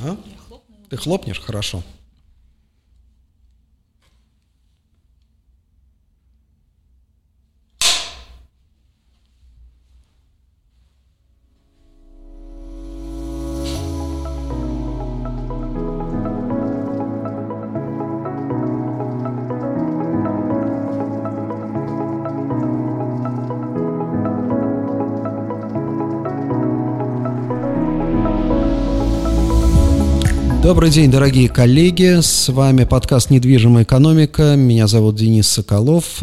А? Ты хлопнешь? Хорошо. Добрый день, дорогие коллеги. С вами подкаст «Недвижимая экономика». Меня зовут Денис Соколов.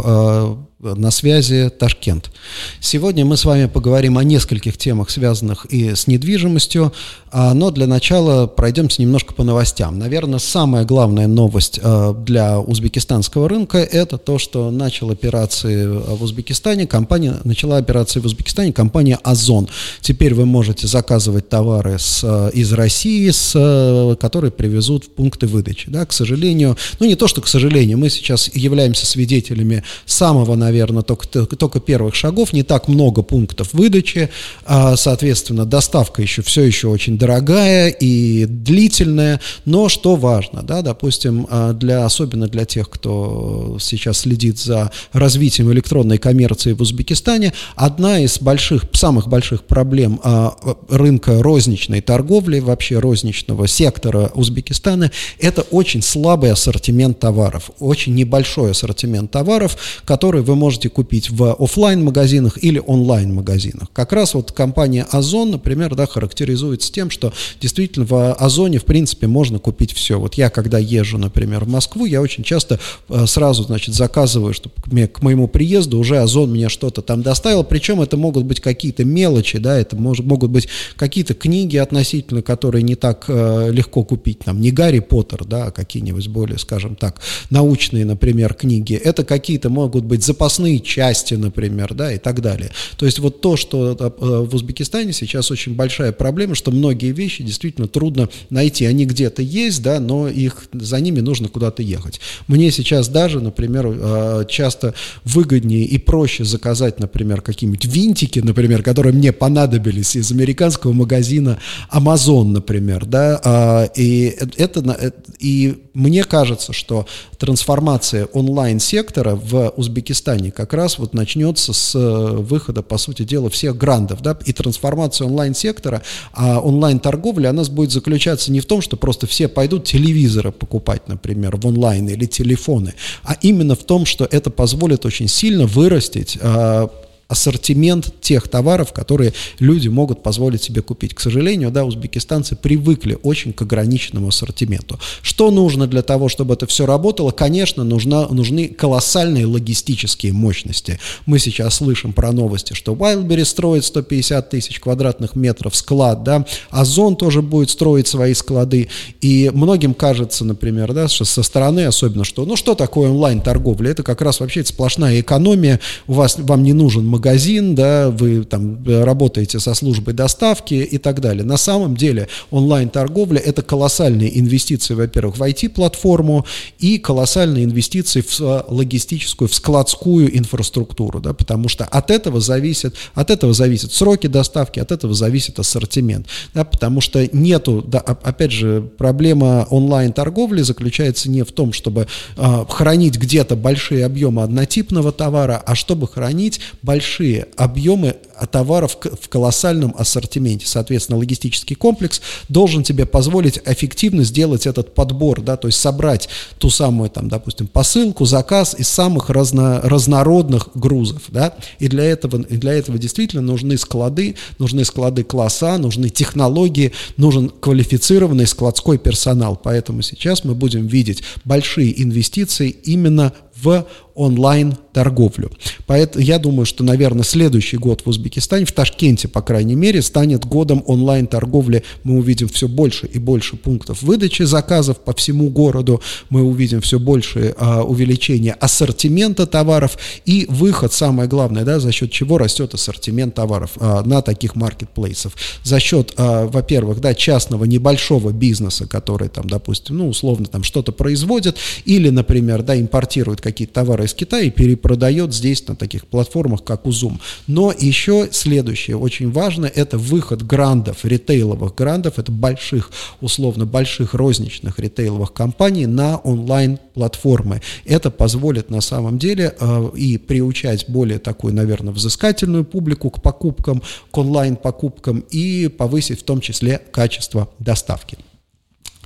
А, на связи Ташкент. Сегодня мы с вами поговорим о нескольких темах, связанных и с недвижимостью, а, но для начала пройдемся немножко по новостям. Наверное, самая главная новость а, для узбекистанского рынка – это то, что начал операции в Узбекистане, компания, начала операции в Узбекистане компания «Озон». Теперь вы можете заказывать товары с, а, из России, с, которые привезут в пункты выдачи. Да, к сожалению, ну не то, что к сожалению, мы сейчас являемся свидетелями самого, наверное, наверное, только, только первых шагов, не так много пунктов выдачи, а, соответственно, доставка еще все еще очень дорогая и длительная, но что важно, да, допустим, а, для, особенно для тех, кто сейчас следит за развитием электронной коммерции в Узбекистане, одна из больших, самых больших проблем а, рынка розничной торговли, вообще розничного сектора Узбекистана, это очень слабый ассортимент товаров, очень небольшой ассортимент товаров, который вы можете купить в офлайн магазинах или онлайн магазинах. Как раз вот компания Озон, например, да, характеризуется тем, что действительно в Озоне, в принципе, можно купить все. Вот я, когда езжу, например, в Москву, я очень часто э, сразу, значит, заказываю, чтобы к моему приезду уже Озон мне что-то там доставил, причем это могут быть какие-то мелочи, да, это может, могут быть какие-то книги относительно, которые не так э, легко купить, там, не Гарри Поттер, да, а какие-нибудь более, скажем так, научные, например, книги. Это какие-то могут быть запасные запасные части, например, да, и так далее. То есть вот то, что э, в Узбекистане сейчас очень большая проблема, что многие вещи действительно трудно найти. Они где-то есть, да, но их, за ними нужно куда-то ехать. Мне сейчас даже, например, э, часто выгоднее и проще заказать, например, какие-нибудь винтики, например, которые мне понадобились из американского магазина Amazon, например, да, а, и это, э, и мне кажется, что трансформация онлайн-сектора в Узбекистане Казани как раз вот начнется с э, выхода, по сути дела, всех грандов, да, и трансформация онлайн-сектора, а онлайн-торговля, она будет заключаться не в том, что просто все пойдут телевизоры покупать, например, в онлайн или телефоны, а именно в том, что это позволит очень сильно вырастить а, ассортимент тех товаров, которые люди могут позволить себе купить. К сожалению, да, узбекистанцы привыкли очень к ограниченному ассортименту. Что нужно для того, чтобы это все работало? Конечно, нужна, нужны колоссальные логистические мощности. Мы сейчас слышим про новости, что Wildberry строит 150 тысяч квадратных метров склад, да, Озон тоже будет строить свои склады, и многим кажется, например, да, что со стороны особенно, что, ну, что такое онлайн-торговля? Это как раз вообще сплошная экономия, у вас, вам не нужен магазин, магазин, да, вы там э, работаете со службой доставки и так далее. На самом деле онлайн-торговля – это колоссальные инвестиции, во-первых, в IT-платформу и колоссальные инвестиции в э, логистическую, в складскую инфраструктуру, да, потому что от этого зависит, от этого зависят сроки доставки, от этого зависит ассортимент, да, потому что нету, да, опять же, проблема онлайн-торговли заключается не в том, чтобы э, хранить где-то большие объемы однотипного товара, а чтобы хранить большие большие объемы товаров в колоссальном ассортименте. Соответственно, логистический комплекс должен тебе позволить эффективно сделать этот подбор, да, то есть собрать ту самую, там, допустим, посылку, заказ из самых разно, разнородных грузов, да, и для этого, и для этого действительно нужны склады, нужны склады класса, нужны технологии, нужен квалифицированный складской персонал, поэтому сейчас мы будем видеть большие инвестиции именно в онлайн-торговлю. Поэтому я думаю, что, наверное, следующий год в Узбекистане, в Ташкенте, по крайней мере, станет годом онлайн-торговли. Мы увидим все больше и больше пунктов выдачи заказов по всему городу, мы увидим все больше а, увеличение ассортимента товаров и выход, самое главное, да, за счет чего растет ассортимент товаров а, на таких маркетплейсов. За счет, а, во-первых, да, частного небольшого бизнеса, который там, допустим, ну, условно, там что-то производит, или, например, да, импортирует какие какие-то товары из Китая и перепродает здесь на таких платформах, как Узум. Но еще следующее, очень важно, это выход грандов, ритейловых грандов, это больших, условно, больших розничных ритейловых компаний на онлайн-платформы. Это позволит на самом деле э, и приучать более такую, наверное, взыскательную публику к покупкам, к онлайн-покупкам и повысить в том числе качество доставки.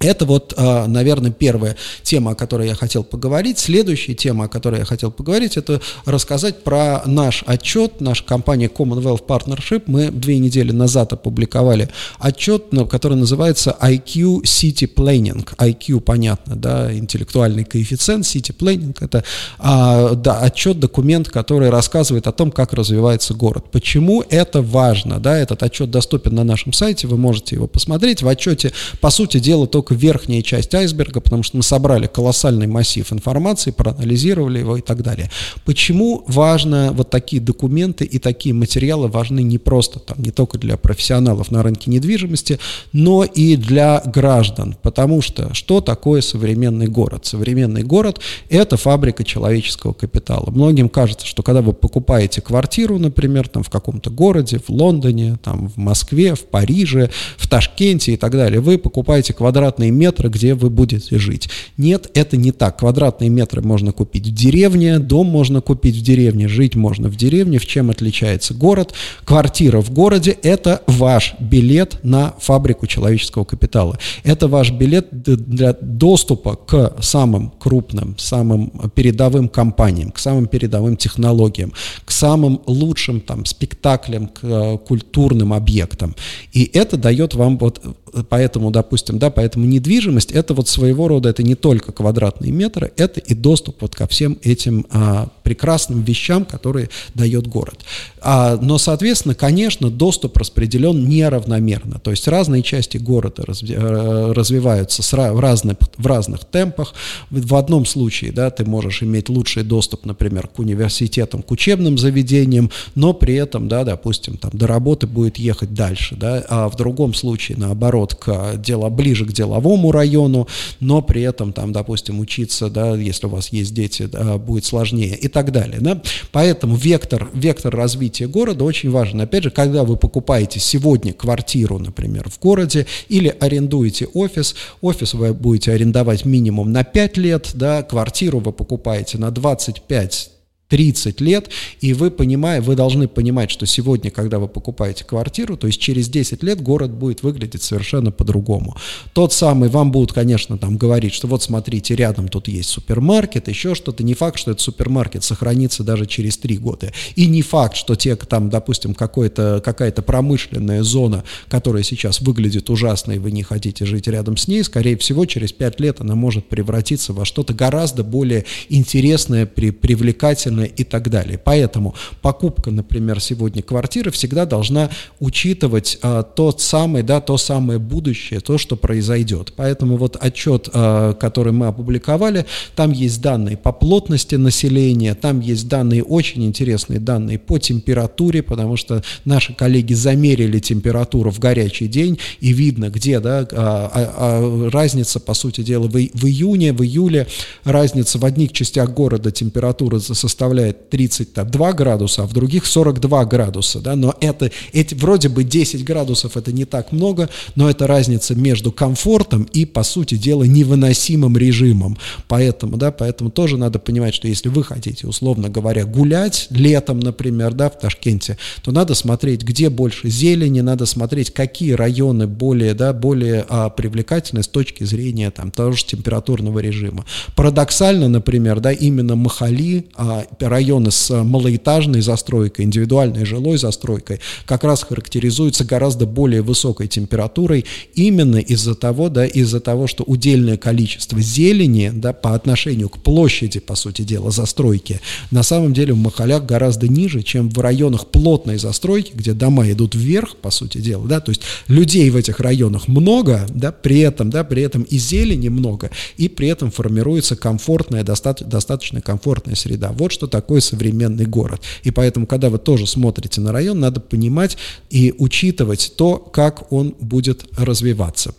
Это вот, а, наверное, первая тема, о которой я хотел поговорить. Следующая тема, о которой я хотел поговорить, это рассказать про наш отчет, наша компания Commonwealth Partnership. Мы две недели назад опубликовали отчет, который называется IQ City Planning. IQ, понятно, да, интеллектуальный коэффициент, City Planning – это а, да, отчет, документ, который рассказывает о том, как развивается город. Почему это важно? Да, этот отчет доступен на нашем сайте, вы можете его посмотреть. В отчете, по сути дела, только верхняя часть айсберга, потому что мы собрали колоссальный массив информации, проанализировали его и так далее. Почему важно вот такие документы и такие материалы важны не просто там, не только для профессионалов на рынке недвижимости, но и для граждан, потому что что такое современный город? Современный город – это фабрика человеческого капитала. Многим кажется, что когда вы покупаете квартиру, например, там в каком-то городе, в Лондоне, там в Москве, в Париже, в Ташкенте и так далее, вы покупаете квадратный квадратные метры, где вы будете жить. Нет, это не так. Квадратные метры можно купить в деревне, дом можно купить в деревне, жить можно в деревне. В чем отличается город? Квартира в городе – это ваш билет на фабрику человеческого капитала. Это ваш билет для доступа к самым крупным, самым передовым компаниям, к самым передовым технологиям, к самым лучшим там, спектаклям, к э, культурным объектам. И это дает вам вот поэтому, допустим, да, поэтому недвижимость это вот своего рода, это не только квадратные метры, это и доступ вот ко всем этим а, прекрасным вещам, которые дает город. А, но, соответственно, конечно, доступ распределен неравномерно, то есть разные части города разви, э, развиваются с, в, разных, в разных темпах. В одном случае, да, ты можешь иметь лучший доступ, например, к университетам, к учебным заведениям, но при этом, да, допустим, там до работы будет ехать дальше, да, а в другом случае, наоборот, наоборот, к дело, ближе к деловому району, но при этом там, допустим, учиться, да, если у вас есть дети, да, будет сложнее и так далее. Да? Поэтому вектор, вектор развития города очень важен. Опять же, когда вы покупаете сегодня квартиру, например, в городе или арендуете офис, офис вы будете арендовать минимум на 5 лет, да, квартиру вы покупаете на 25 30 лет, и вы понимаете, вы должны понимать, что сегодня, когда вы покупаете квартиру, то есть через 10 лет город будет выглядеть совершенно по-другому. Тот самый, вам будут, конечно, там говорить, что вот смотрите, рядом тут есть супермаркет, еще что-то. Не факт, что этот супермаркет сохранится даже через 3 года. И не факт, что те, там, допустим, какая-то промышленная зона, которая сейчас выглядит ужасно, и вы не хотите жить рядом с ней, скорее всего, через 5 лет она может превратиться во что-то гораздо более интересное, при, привлекательное, естественно, и так далее. Поэтому покупка, например, сегодня квартиры всегда должна учитывать а, тот самый, да, то самое будущее, то, что произойдет. Поэтому вот отчет, а, который мы опубликовали, там есть данные по плотности населения, там есть данные, очень интересные данные по температуре, потому что наши коллеги замерили температуру в горячий день, и видно, где, да, а, а, а, разница, по сути дела, в, в июне, в июле разница в одних частях города температура составляет составляет 32 градуса, а в других 42 градуса, да, но это, эти, вроде бы 10 градусов это не так много, но это разница между комфортом и, по сути дела, невыносимым режимом, поэтому, да, поэтому тоже надо понимать, что если вы хотите, условно говоря, гулять летом, например, да, в Ташкенте, то надо смотреть, где больше зелени, надо смотреть, какие районы более, да, более а, привлекательны с точки зрения, там, того же температурного режима. Парадоксально, например, да, именно Махали, а, районы с малоэтажной застройкой, индивидуальной жилой застройкой, как раз характеризуются гораздо более высокой температурой именно из-за того, да, из-за того, что удельное количество зелени, да, по отношению к площади, по сути дела, застройки, на самом деле в Махалях гораздо ниже, чем в районах плотной застройки, где дома идут вверх, по сути дела, да, то есть людей в этих районах много, да, при этом, да, при этом и зелени много, и при этом формируется комфортная, достаточно, достаточно комфортная среда. Вот что такое современный город. И поэтому, когда вы тоже смотрите на район, надо понимать и учитывать то, как он будет развиваться.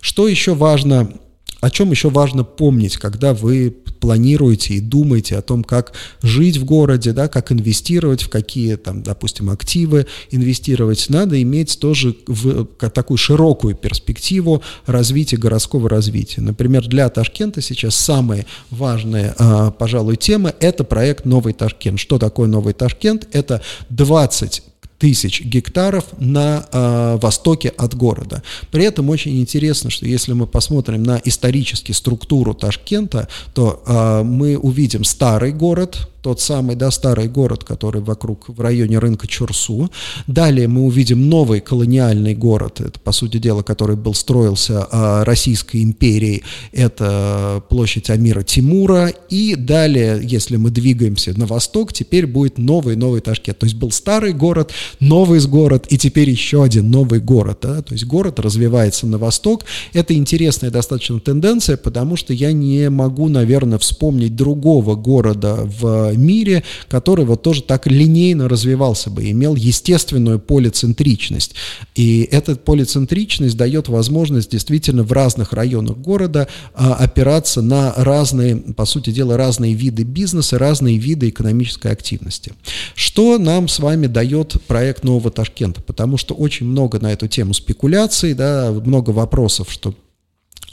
Что еще важно о чем еще важно помнить, когда вы планируете и думаете о том, как жить в городе, да, как инвестировать, в какие, там, допустим, активы инвестировать, надо иметь тоже в, такую широкую перспективу развития городского развития. Например, для Ташкента сейчас самые важные, а, пожалуй, темы – это проект «Новый Ташкент». Что такое «Новый Ташкент»? Это 20 тысяч гектаров на э, востоке от города. При этом очень интересно, что если мы посмотрим на исторически структуру Ташкента, то э, мы увидим старый город, тот самый, да, старый город, который вокруг, в районе рынка Чурсу. Далее мы увидим новый колониальный город, это, по сути дела, который был, строился а, Российской империей, это площадь Амира Тимура. И далее, если мы двигаемся на восток, теперь будет новый-новый Ташкент. То есть был старый город, новый город, и теперь еще один новый город. Да? То есть город развивается на восток. Это интересная достаточно тенденция, потому что я не могу, наверное, вспомнить другого города в мире, который вот тоже так линейно развивался бы, имел естественную полицентричность. И эта полицентричность дает возможность действительно в разных районах города а, опираться на разные, по сути дела, разные виды бизнеса, разные виды экономической активности. Что нам с вами дает проект Нового Ташкента? Потому что очень много на эту тему спекуляций, да, много вопросов, что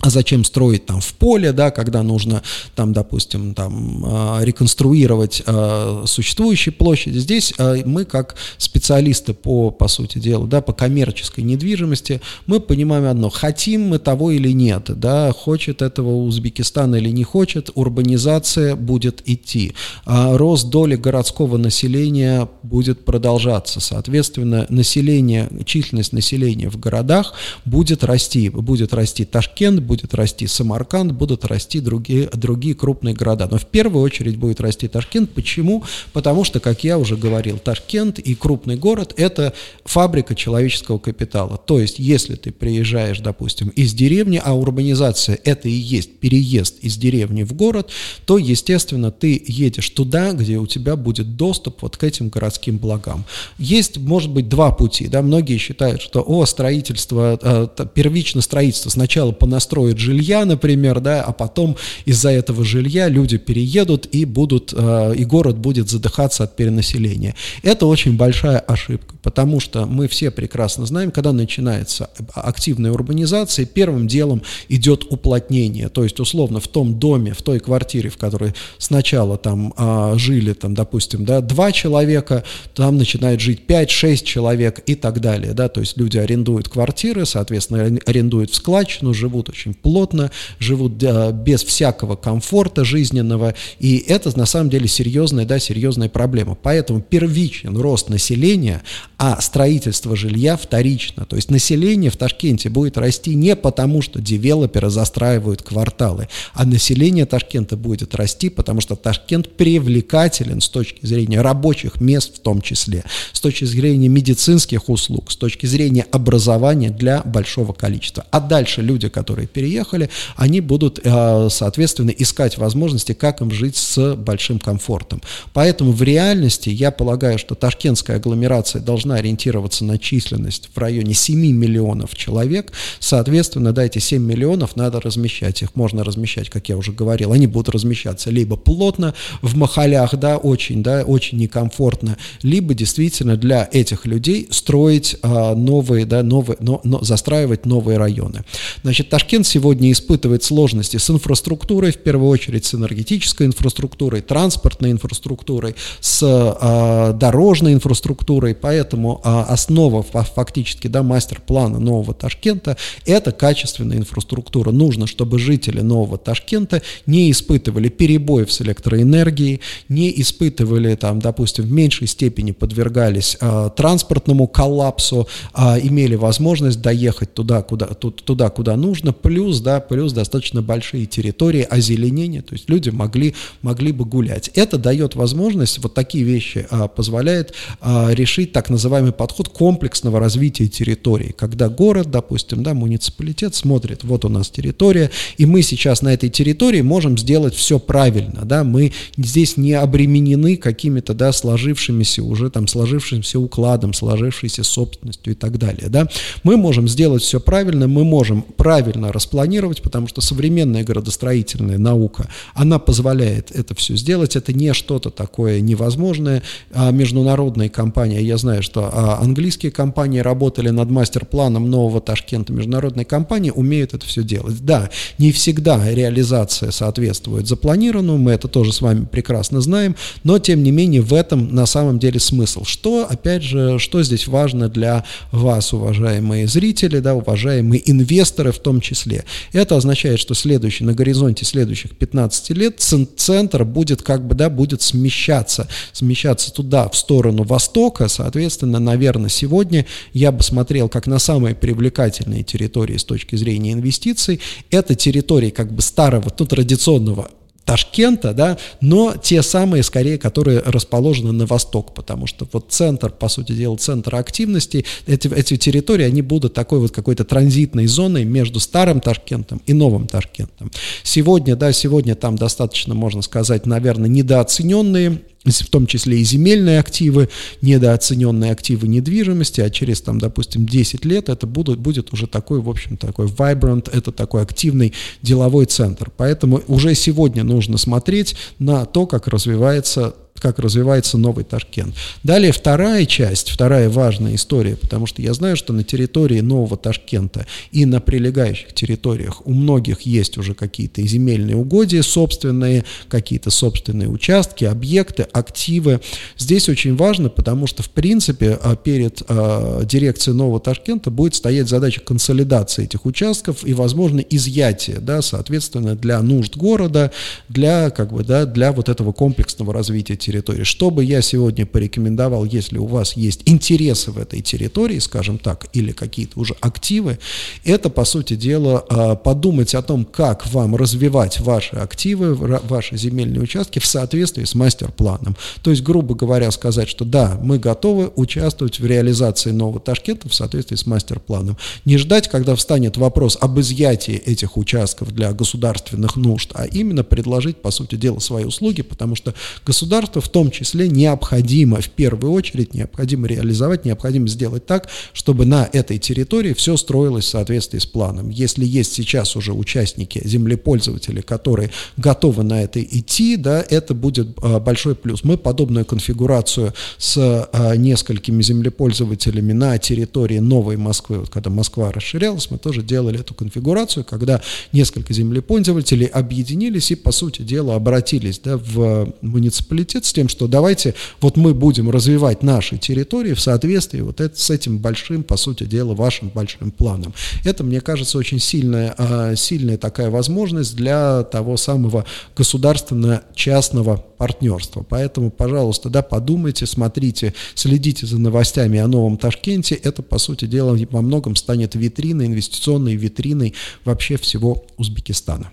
а зачем строить там в поле, да, когда нужно там, допустим, там а, реконструировать э, существующие площади. Здесь э, мы как специалисты по, по сути дела, да, по коммерческой недвижимости, мы понимаем одно, хотим мы того или нет, да, хочет этого Узбекистан или не хочет, урбанизация будет идти, а рост доли городского населения будет продолжаться, соответственно, население, численность населения в городах будет расти, будет расти Ташкент, будет расти Самарканд, будут расти другие, другие крупные города. Но в первую очередь будет расти Ташкент. Почему? Потому что, как я уже говорил, Ташкент и крупный город – это фабрика человеческого капитала. То есть, если ты приезжаешь, допустим, из деревни, а урбанизация – это и есть переезд из деревни в город, то, естественно, ты едешь туда, где у тебя будет доступ вот к этим городским благам. Есть, может быть, два пути. Да? Многие считают, что, о, строительство, э, первично строительство сначала понастроить построят жилья, например, да, а потом из-за этого жилья люди переедут и будут, э, и город будет задыхаться от перенаселения. Это очень большая ошибка, потому что мы все прекрасно знаем, когда начинается активная урбанизация, первым делом идет уплотнение, то есть условно в том доме, в той квартире, в которой сначала там а, жили, там, допустим, да, два человека, там начинает жить 5-6 человек и так далее, да, то есть люди арендуют квартиры, соответственно, арендуют в складчину, живут очень очень плотно, живут без всякого комфорта жизненного, и это на самом деле серьезная, да, серьезная проблема. Поэтому первичен рост населения, а строительство жилья вторично. То есть население в Ташкенте будет расти не потому, что девелоперы застраивают кварталы, а население Ташкента будет расти, потому что Ташкент привлекателен с точки зрения рабочих мест в том числе, с точки зрения медицинских услуг, с точки зрения образования для большого количества. А дальше люди, которые переехали, они будут, э, соответственно, искать возможности, как им жить с большим комфортом. Поэтому в реальности я полагаю, что ташкентская агломерация должна ориентироваться на численность в районе 7 миллионов человек. Соответственно, да, эти 7 миллионов надо размещать. Их можно размещать, как я уже говорил. Они будут размещаться либо плотно в махалях, да, очень, да, очень некомфортно, либо действительно для этих людей строить а, новые, да, новые, но, но, застраивать новые районы. Значит, Ташкент сегодня испытывает сложности с инфраструктурой, в первую очередь с энергетической инфраструктурой, транспортной инфраструктурой, с э, дорожной инфраструктурой, поэтому э, основа фактически да, мастер-плана нового Ташкента – это качественная инфраструктура. Нужно, чтобы жители нового Ташкента не испытывали перебоев с электроэнергией, не испытывали, там, допустим, в меньшей степени подвергались э, транспортному коллапсу, э, имели возможность доехать туда, куда, туда, куда нужно, да, плюс достаточно большие территории озеленения, то есть люди могли, могли бы гулять. Это дает возможность, вот такие вещи а, позволяет а, решить так называемый подход комплексного развития территории, когда город, допустим, да, муниципалитет смотрит, вот у нас территория, и мы сейчас на этой территории можем сделать все правильно, да, мы здесь не обременены какими-то, да, сложившимися уже там, сложившимся укладом, сложившейся собственностью и так далее, да, мы можем сделать все правильно, мы можем правильно распределять спланировать, потому что современная градостроительная наука, она позволяет это все сделать, это не что-то такое невозможное. А международные компании, я знаю, что а, английские компании работали над мастер-планом нового Ташкента, международные компании умеют это все делать. Да, не всегда реализация соответствует запланированному, мы это тоже с вами прекрасно знаем, но тем не менее в этом на самом деле смысл. Что, опять же, что здесь важно для вас, уважаемые зрители, да, уважаемые инвесторы в том числе? Это означает, что следующий, на горизонте следующих 15 лет центр будет как бы, да, будет смещаться, смещаться туда, в сторону востока, соответственно, наверное, сегодня я бы смотрел как на самые привлекательные территории с точки зрения инвестиций. Это территории как бы старого, ну, традиционного Ташкента, да, но те самые, скорее, которые расположены на восток, потому что вот центр, по сути дела, центр активности, эти, эти территории, они будут такой вот какой-то транзитной зоной между старым Ташкентом и новым Ташкентом. Сегодня, да, сегодня там достаточно, можно сказать, наверное, недооцененные в том числе и земельные активы, недооцененные активы недвижимости, а через, там, допустим, 10 лет это будут, будет уже такой, в общем, такой vibrant, это такой активный деловой центр. Поэтому уже сегодня нужно смотреть на то, как развивается как развивается новый Ташкент. Далее вторая часть, вторая важная история, потому что я знаю, что на территории нового Ташкента и на прилегающих территориях у многих есть уже какие-то земельные угодья собственные, какие-то собственные участки, объекты, активы. Здесь очень важно, потому что, в принципе, а, перед а, дирекцией нового Ташкента будет стоять задача консолидации этих участков и, возможно, изъятия, да, соответственно, для нужд города, для, как бы, да, для вот этого комплексного развития территории. Что бы я сегодня порекомендовал, если у вас есть интересы в этой территории, скажем так, или какие-то уже активы, это, по сути дела, а, подумать о том, как вам развивать ваши активы, ваши земельные участки в соответствии с мастер-планом. То есть, грубо говоря, сказать, что да, мы готовы участвовать в реализации нового Ташкента в соответствии с мастер-планом. Не ждать, когда встанет вопрос об изъятии этих участков для государственных нужд, а именно предложить, по сути дела, свои услуги, потому что государство что в том числе необходимо, в первую очередь, необходимо реализовать, необходимо сделать так, чтобы на этой территории все строилось в соответствии с планом. Если есть сейчас уже участники, землепользователи, которые готовы на это идти, да, это будет а, большой плюс. Мы подобную конфигурацию с а, несколькими землепользователями на территории Новой Москвы, вот когда Москва расширялась, мы тоже делали эту конфигурацию, когда несколько землепользователей объединились и, по сути дела, обратились да, в муниципалитет с тем, что давайте вот мы будем развивать наши территории в соответствии вот это, с этим большим, по сути дела, вашим большим планом. Это, мне кажется, очень сильная, а, сильная такая возможность для того самого государственно-частного партнерства. Поэтому, пожалуйста, да, подумайте, смотрите, следите за новостями о новом Ташкенте. Это, по сути дела, во многом станет витриной, инвестиционной витриной вообще всего Узбекистана.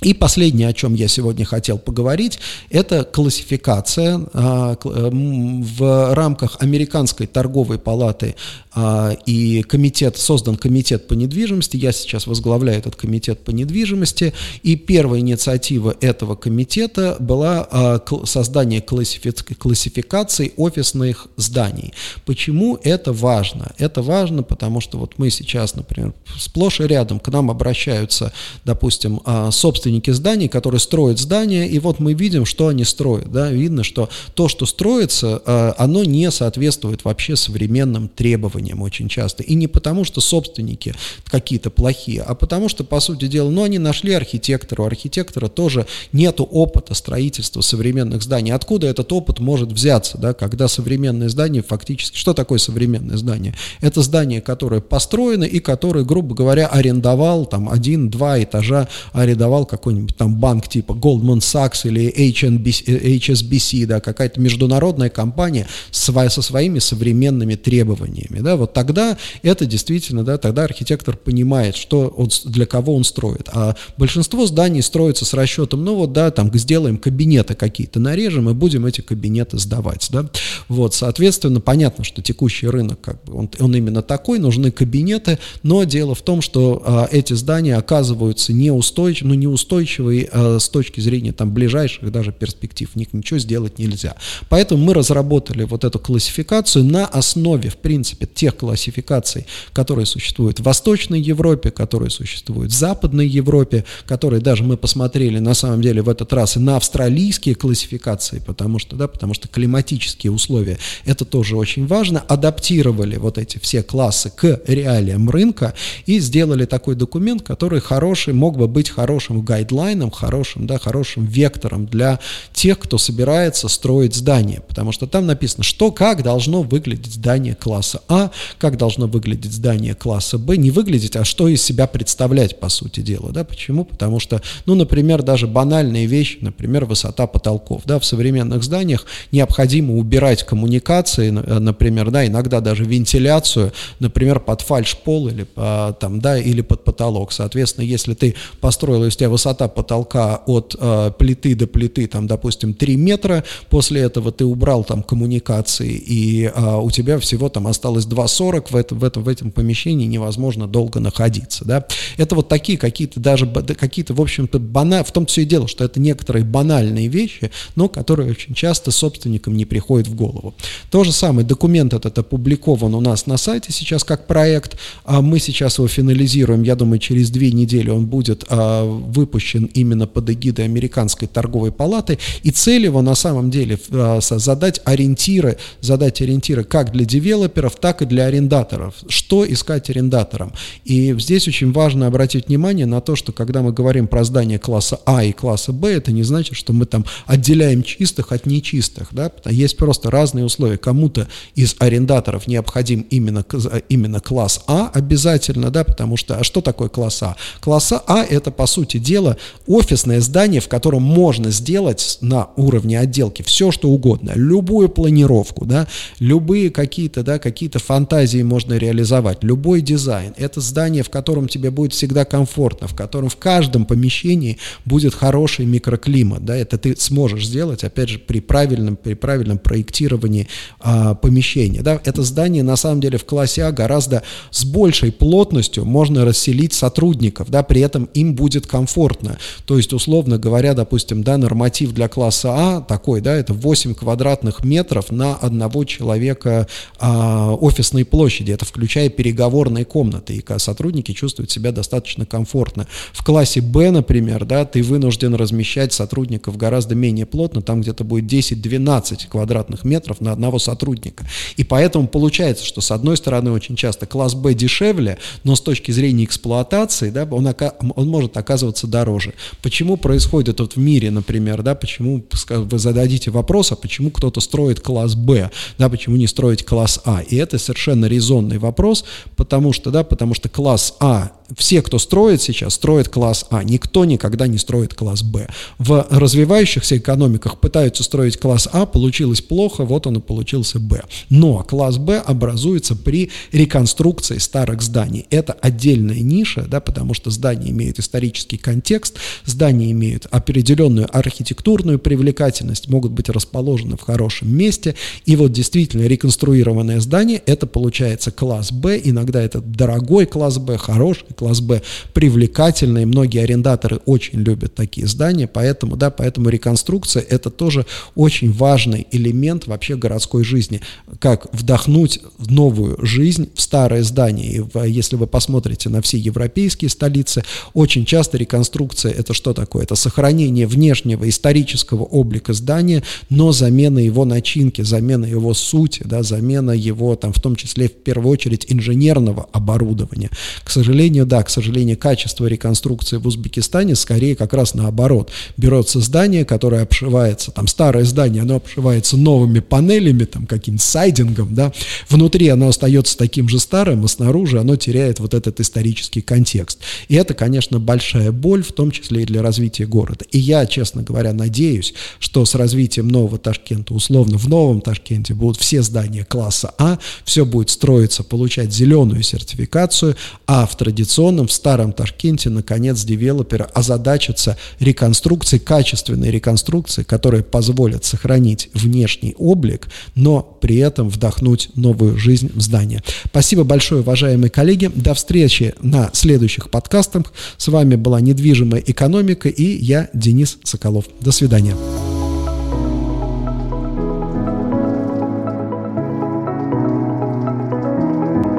И последнее, о чем я сегодня хотел поговорить, это классификация а, э, в рамках Американской торговой палаты а, и комитет, создан комитет по недвижимости, я сейчас возглавляю этот комитет по недвижимости, и первая инициатива этого комитета была а, создание классификации офисных зданий. Почему это важно? Это важно, потому что вот мы сейчас, например, сплошь и рядом к нам обращаются, допустим, собственники собственники зданий, которые строят здания, и вот мы видим, что они строят. Да? Видно, что то, что строится, э, оно не соответствует вообще современным требованиям очень часто. И не потому, что собственники какие-то плохие, а потому что, по сути дела, ну, они нашли архитектора, у архитектора тоже нету опыта строительства современных зданий. Откуда этот опыт может взяться, да, когда современное здание фактически... Что такое современное здание? Это здание, которое построено и которое, грубо говоря, арендовал там один-два этажа, арендовал как какой-нибудь там банк типа Goldman Sachs или HNBC, HSBC, да, какая-то международная компания со своими современными требованиями, да, вот тогда это действительно, да, тогда архитектор понимает, что он, для кого он строит. А большинство зданий строится с расчетом, ну вот, да, там сделаем кабинеты какие-то, нарежем и будем эти кабинеты сдавать, да. Вот, соответственно, понятно, что текущий рынок, как бы, он, он именно такой, нужны кабинеты, но дело в том, что а, эти здания оказываются неустойчивыми, ну, неустойчивыми устойчивый э, с точки зрения там ближайших даже перспектив, в них ничего сделать нельзя. Поэтому мы разработали вот эту классификацию на основе, в принципе, тех классификаций, которые существуют в Восточной Европе, которые существуют в Западной Европе, которые даже мы посмотрели на самом деле в этот раз и на австралийские классификации, потому что, да, потому что климатические условия, это тоже очень важно, адаптировали вот эти все классы к реалиям рынка и сделали такой документ, который хороший, мог бы быть хорошим гайдлайном, хорошим, да, хорошим вектором для тех, кто собирается строить здание, потому что там написано, что, как должно выглядеть здание класса А, как должно выглядеть здание класса Б, не выглядеть, а что из себя представлять, по сути дела, да, почему? Потому что, ну, например, даже банальные вещи, например, высота потолков, да, в современных зданиях необходимо убирать коммуникации, например, да, иногда даже вентиляцию, например, под фальш-пол или, там, да, или под потолок, соответственно, если ты построил, если у тебя высота потолка от э, плиты до плиты, там, допустим, 3 метра, после этого ты убрал там коммуникации, и э, у тебя всего там осталось 2,40, в этом, в, этом, в этом помещении невозможно долго находиться, да. Это вот такие какие-то даже, какие-то, в общем-то, бана... в том все и дело, что это некоторые банальные вещи, но которые очень часто собственникам не приходят в голову. То же самое, документ этот опубликован у нас на сайте сейчас как проект, а мы сейчас его финализируем, я думаю, через две недели он будет а, выпущен именно под эгидой Американской торговой палаты, и цель его на самом деле а, задать ориентиры, задать ориентиры как для девелоперов, так и для арендаторов, что искать арендаторам. И здесь очень важно обратить внимание на то, что когда мы говорим про здание класса А и класса Б, это не значит, что мы там отделяем чистых от нечистых, да, есть просто разные условия. Кому-то из арендаторов необходим именно, именно класс А обязательно, да, потому что, а что такое класс А? Класс А это, по сути дела, офисное здание, в котором можно сделать на уровне отделки все, что угодно, любую планировку, да, любые какие-то, да, какие-то фантазии можно реализовать, любой дизайн. Это здание, в котором тебе будет всегда комфортно, в котором в каждом помещении будет хороший микроклимат, да, это ты сможешь сделать, опять же, при правильном, при правильном проектировании а, помещения, да, это здание на самом деле в классе А гораздо с большей плотностью можно расселить сотрудников, да, при этом им будет комфортно, то есть, условно говоря, допустим, да, норматив для класса А такой, да, это 8 квадратных метров на одного человека а, офисной площади, это включая переговорные комнаты, и сотрудники чувствуют себя достаточно комфортно. В классе Б, например, да, ты вынужден размещать сотрудников гораздо менее плотно, там где-то будет 10-12 квадратных метров на одного сотрудника. И поэтому получается, что с одной стороны очень часто класс Б дешевле, но с точки зрения эксплуатации, да, он, он может оказываться дороже. Почему происходит вот в мире, например, да, почему вы зададите вопрос, а почему кто-то строит класс Б, да, почему не строить класс А? И это совершенно резонный вопрос, потому что, да, потому что класс А все, кто строит сейчас, строят класс А. Никто никогда не строит класс Б. В развивающихся экономиках пытаются строить класс А, получилось плохо, вот он и получился Б. Но класс Б образуется при реконструкции старых зданий. Это отдельная ниша, да, потому что здания имеют исторический контекст, здания имеют определенную архитектурную привлекательность, могут быть расположены в хорошем месте. И вот действительно реконструированное здание, это получается класс Б, иногда это дорогой класс Б, хороший класс Б привлекательный, многие арендаторы очень любят такие здания, поэтому, да, поэтому реконструкция – это тоже очень важный элемент вообще городской жизни, как вдохнуть новую жизнь в старое здание. И если вы посмотрите на все европейские столицы, очень часто реконструкция – это что такое? Это сохранение внешнего исторического облика здания, но замена его начинки, замена его сути, да, замена его, там, в том числе, в первую очередь, инженерного оборудования. К сожалению, да, к сожалению, качество реконструкции в Узбекистане скорее как раз наоборот. Берется здание, которое обшивается, там старое здание, оно обшивается новыми панелями, там каким-то сайдингом, да, внутри оно остается таким же старым, а снаружи оно теряет вот этот исторический контекст. И это, конечно, большая боль, в том числе и для развития города. И я, честно говоря, надеюсь, что с развитием нового Ташкента, условно, в новом Ташкенте будут все здания класса А, все будет строиться, получать зеленую сертификацию, а в традиционном в старом Ташкенте, наконец, девелоперы озадачатся реконструкцией, качественной реконструкцией, которая позволит сохранить внешний облик, но при этом вдохнуть новую жизнь в здание. Спасибо большое, уважаемые коллеги. До встречи на следующих подкастах. С вами была недвижимость «Недвижимая экономика» и я, Денис Соколов. До свидания.